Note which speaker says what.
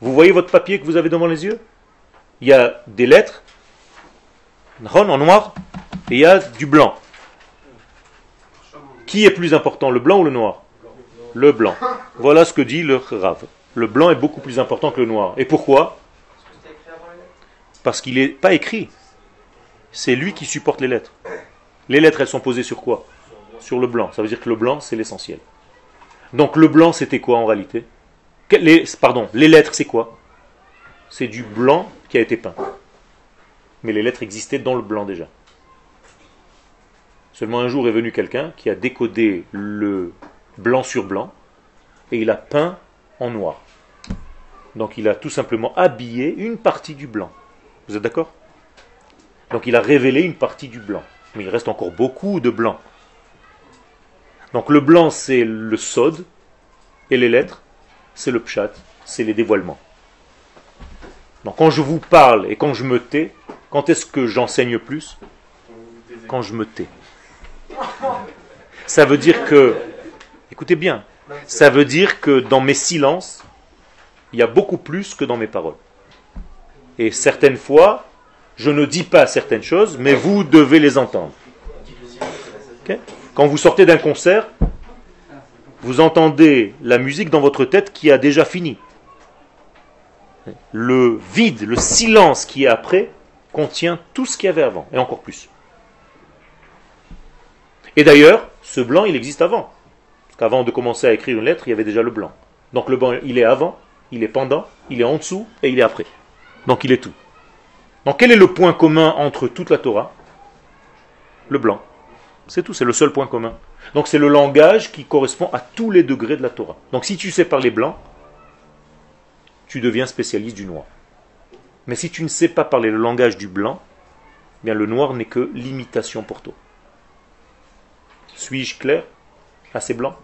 Speaker 1: Vous voyez votre papier que vous avez devant les yeux? Il y a des lettres en noir et il y a du blanc. Qui est plus important, le blanc ou le noir? Le blanc. Voilà ce que dit le Rav. Le blanc est beaucoup plus important que le noir. Et pourquoi? Parce qu'il n'est pas écrit. C'est lui qui supporte les lettres. Les lettres, elles sont posées sur quoi? Sur le blanc. Ça veut dire que le blanc, c'est l'essentiel. Donc le blanc, c'était quoi en réalité? Les, Pardon, les lettres, c'est quoi? C'est du blanc qui a été peint. Mais les lettres existaient dans le blanc déjà. Seulement un jour est venu quelqu'un qui a décodé le blanc sur blanc et il a peint en noir. Donc il a tout simplement habillé une partie du blanc. Vous êtes d'accord? Donc il a révélé une partie du blanc. Mais il reste encore beaucoup de blanc. Donc le blanc c'est le sod et les lettres c'est le pshat, c'est les dévoilements. Donc quand je vous parle et quand je me tais, quand est-ce que j'enseigne plus? Quand je me tais. Ça veut dire que, écoutez bien, ça veut dire que dans mes silences, il y a beaucoup plus que dans mes paroles. Et certaines fois, je ne dis pas certaines choses, mais vous devez les entendre. Quand vous sortez d'un concert, vous entendez la musique dans votre tête qui a déjà fini. Le vide, le silence qui est après, contient tout ce qu'il y avait avant, et encore plus. Et d'ailleurs, ce blanc, il existe avant. Parce qu'avant de commencer à écrire une lettre, il y avait déjà le blanc. Donc le blanc, il est avant, il est pendant, il est en dessous et il est après. Donc il est tout. Donc quel est le point commun entre toute la Torah? Le blanc. C'est tout, c'est le seul point commun. Donc c'est le langage qui correspond à tous les degrés de la Torah. Donc si tu sais parler blanc, tu deviens spécialiste du noir. Mais si tu ne sais pas parler le langage du blanc, eh bien le noir n'est que l'imitation pour toi. Suis-je clair? Assez blanc?